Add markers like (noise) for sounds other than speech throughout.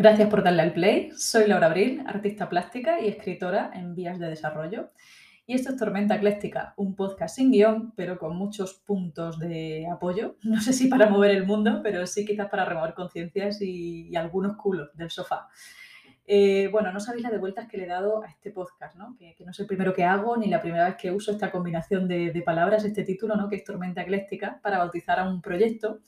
Gracias por darle al play. Soy Laura Abril, artista plástica y escritora en vías de desarrollo. Y esto es Tormenta Ecléctica, un podcast sin guion, pero con muchos puntos de apoyo. No sé si para mover el mundo, pero sí quizás para remover conciencias y, algunos culos del sofá. Eh, bueno, no sabéis la de vueltas que le he dado a este podcast, ¿no? Que, no es el primero que hago ni la primera vez que uso esta combinación de, palabras, este título, ¿no? Que es Tormenta Ecléctica, para bautizar a un proyecto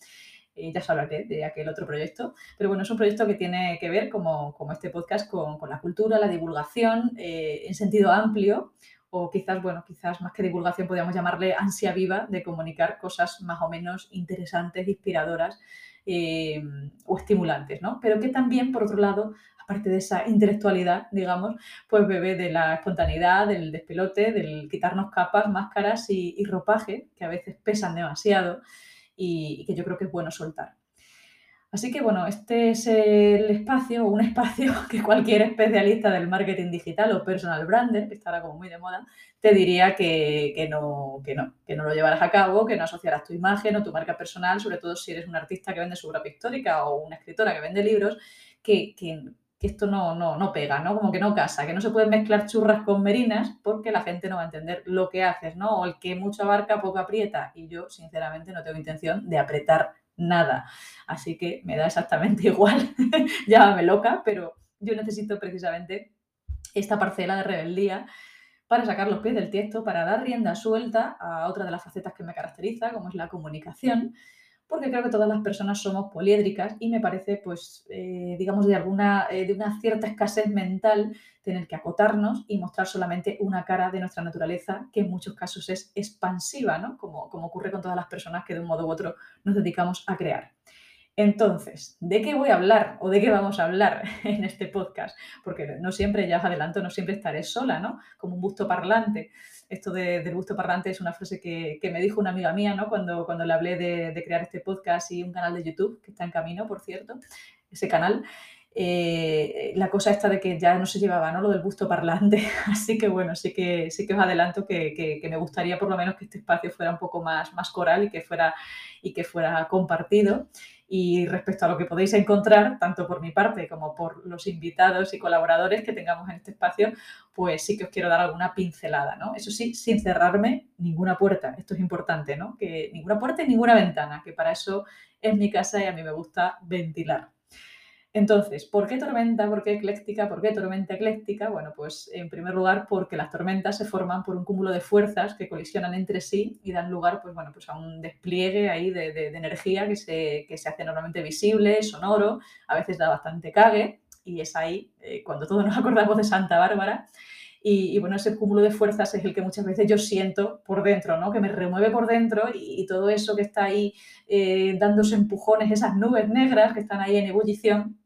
ya os hablaré de aquel otro proyecto, pero bueno, es un proyecto que tiene que ver, como, como este podcast, con, con, la cultura, la divulgación eh, en sentido amplio, o quizás, bueno, quizás más que divulgación podríamos llamarle ansia viva de comunicar cosas más o menos interesantes, inspiradoras eh, o estimulantes, ¿no? Pero que también, por otro lado, aparte de esa intelectualidad, digamos, pues bebe de la espontaneidad, del despelote, del quitarnos capas, máscaras y, y ropaje, que a veces pesan demasiado y, que yo creo que es bueno soltar. Así que bueno, este es el espacio, un espacio (laughs) que cualquier especialista del marketing digital o personal brander, que estará como muy de moda, te diría que, no, que, no, que no lo llevarás a cabo, que no asociarás tu imagen o tu marca personal, sobre todo si eres un artista que vende su propia histórica o una escritora que vende libros, que, que, esto no, no, no pega, ¿no? Como que no casa, que no se pueden mezclar churras con merinas porque la gente no va a entender lo que haces, ¿no? O el que mucho abarca, poco aprieta. Y yo, sinceramente, no tengo intención de apretar nada. Así que me da exactamente (laughs) igual, llámame loca, pero yo necesito precisamente esta parcela de rebeldía para sacar los pies del tiesto, para dar rienda suelta a otra de las facetas que me caracteriza, como es la comunicación porque creo que todas las personas somos poliédricas y me parece, pues, eh, digamos, de, alguna, eh, de una cierta escasez mental tener que acotarnos y mostrar solamente una cara de nuestra naturaleza, que en muchos casos es expansiva, ¿no? Como, como ocurre con todas las personas que de un modo u otro nos dedicamos a crear. Entonces, ¿de qué voy a hablar o de qué vamos a hablar (laughs) en este podcast? Porque no siempre, ya os adelanto, no siempre estaré sola, ¿no? Como un busto parlante. Esto del busto parlante es una frase que, me dijo una amiga mía, ¿no? Cuando, cuando le hablé de, crear este podcast y un canal de YouTube, que está en camino, por cierto, ese canal. Eh, la cosa esta de que ya no se llevaba ¿no? lo del busto parlante. (laughs) Así que bueno, sí que, sí que os adelanto que, que, me gustaría por lo menos que este espacio fuera un poco más, más coral y que fuera, y que fuera compartido. Y respecto a lo que podéis encontrar, tanto por mi parte como por los invitados y colaboradores que tengamos en este espacio, pues sí que os quiero dar alguna pincelada, ¿no? Eso sí, sin cerrarme ninguna puerta. Esto es importante, ¿no? Que ninguna puerta y ninguna ventana, que para eso es mi casa y a mí me gusta ventilar. Entonces, ¿por qué tormenta? ¿Por qué ecléctica? ¿Por qué tormenta ecléctica? Bueno, pues en primer lugar porque las tormentas se forman por un cúmulo de fuerzas que colisionan entre sí y dan lugar pues, bueno, pues a un despliegue ahí de, energía que se, se, hace normalmente visible, sonoro, a veces da bastante cague y es ahí eh, cuando todos nos (laughs) acordamos de Santa Bárbara. Y, bueno, ese cúmulo de fuerzas es el que muchas veces yo siento por dentro, ¿no? Que me remueve por dentro y, todo eso que está ahí eh, dándose empujones, esas nubes negras que están ahí en ebullición,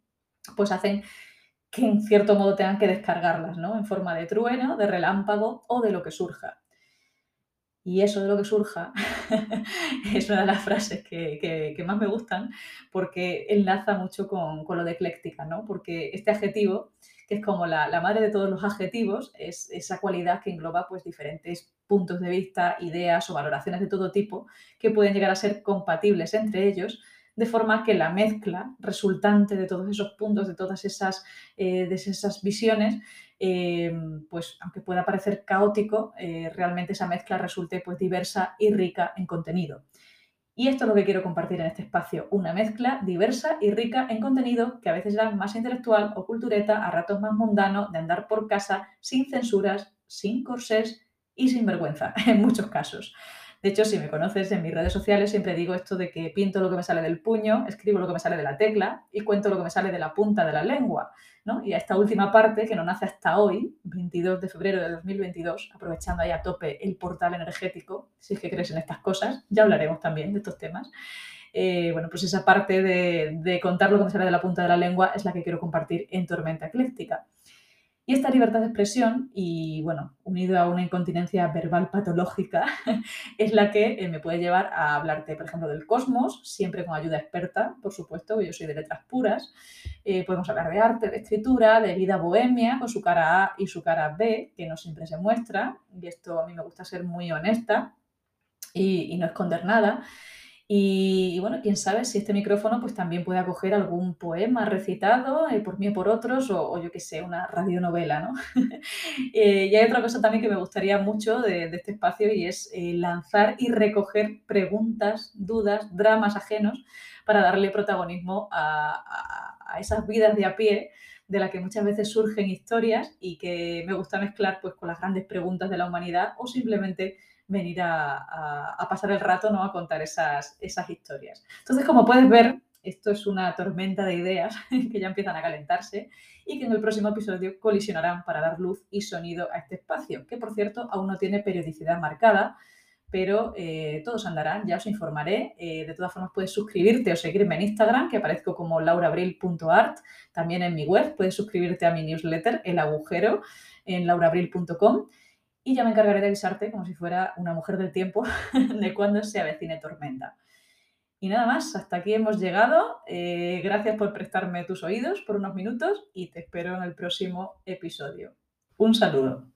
pues hacen que en cierto modo tengan que descargarlas, ¿no? En forma de trueno, de relámpago o de lo que surja. Y eso de lo que surja (laughs) es una de las frases que, más me gustan porque enlaza mucho con, lo de ecléctica, ¿no? Porque este adjetivo, que es como la, la, madre de todos los adjetivos, es esa cualidad que engloba pues diferentes puntos de vista, ideas o valoraciones de todo tipo que pueden llegar a ser compatibles entre ellos, de forma que la mezcla resultante de todos esos puntos, de todas esas, eh, de esas visiones, eh, pues aunque pueda parecer caótico, eh, realmente esa mezcla resulte pues diversa y rica en contenido. Y esto es lo que quiero compartir en este espacio, una mezcla diversa y rica en contenido que a veces era más intelectual o cultureta, a ratos más mundano, de andar por casa sin censuras, sin corsés y sin vergüenza, (laughs) en muchos casos. De hecho, si me conoces en mis redes sociales, siempre digo esto de que pinto lo que me sale del puño, escribo lo que me sale de la tecla y cuento lo que me sale de la punta de la lengua. ¿no? Y a esta última parte, que no nace hasta hoy, 22 de febrero de 2022, aprovechando ahí a tope el portal energético, si es que crees en estas cosas, ya hablaremos también de estos temas. Eh, bueno, pues esa parte de, de contar lo que me sale de la punta de la lengua es la que quiero compartir en Tormenta Ecléctica. Y esta libertad de expresión, y bueno, unido a una incontinencia verbal patológica, (laughs) es la que eh, me puede llevar a hablarte, por ejemplo, del cosmos, siempre con ayuda experta, por supuesto, yo soy de letras puras. Eh, podemos hablar de arte, de escritura, de vida bohemia, con su cara A y su cara B, que no siempre se muestra, y esto a mí me gusta ser muy honesta y no esconder nada. Y, bueno, quién sabe si este micrófono pues también puede acoger algún poema recitado eh, por mí o por otros, o, yo qué sé, una radionovela, ¿no? (laughs) Eh, y hay otra cosa también que me gustaría mucho de, este espacio y es eh, lanzar y recoger preguntas, dudas, dramas ajenos para darle protagonismo a, a esas vidas de a pie de las que muchas veces surgen historias y que me gusta mezclar pues con las grandes preguntas de la humanidad o simplemente venir a, pasar el rato, ¿no? A contar esas, esas historias. Entonces, como puedes ver, esto es una tormenta de ideas (laughs) que ya empiezan a calentarse y que en el próximo episodio colisionarán para dar luz y sonido a este espacio, que por cierto aún no tiene periodicidad marcada, pero eh, todos andarán, ya os informaré. Eh, de todas formas, puedes suscribirte o seguirme en Instagram, que aparezco como laurabril.art. También en mi web puedes suscribirte a mi newsletter, El Agujero, en laurabril.com y ya me encargaré de avisarte, como si fuera una mujer del tiempo, (laughs) de cuándo se avecine tormenta. Y nada más, hasta aquí hemos llegado. Eh, gracias por prestarme tus oídos por unos minutos y te espero en el próximo episodio. Un saludo.